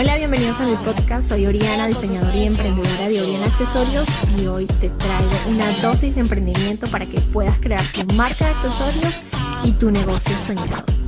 Hola, bienvenidos a mi podcast. Soy Oriana, diseñadora y emprendedora de Oriana Accesorios y hoy te traigo una dosis de emprendimiento para que puedas crear tu marca de accesorios y tu negocio soñado.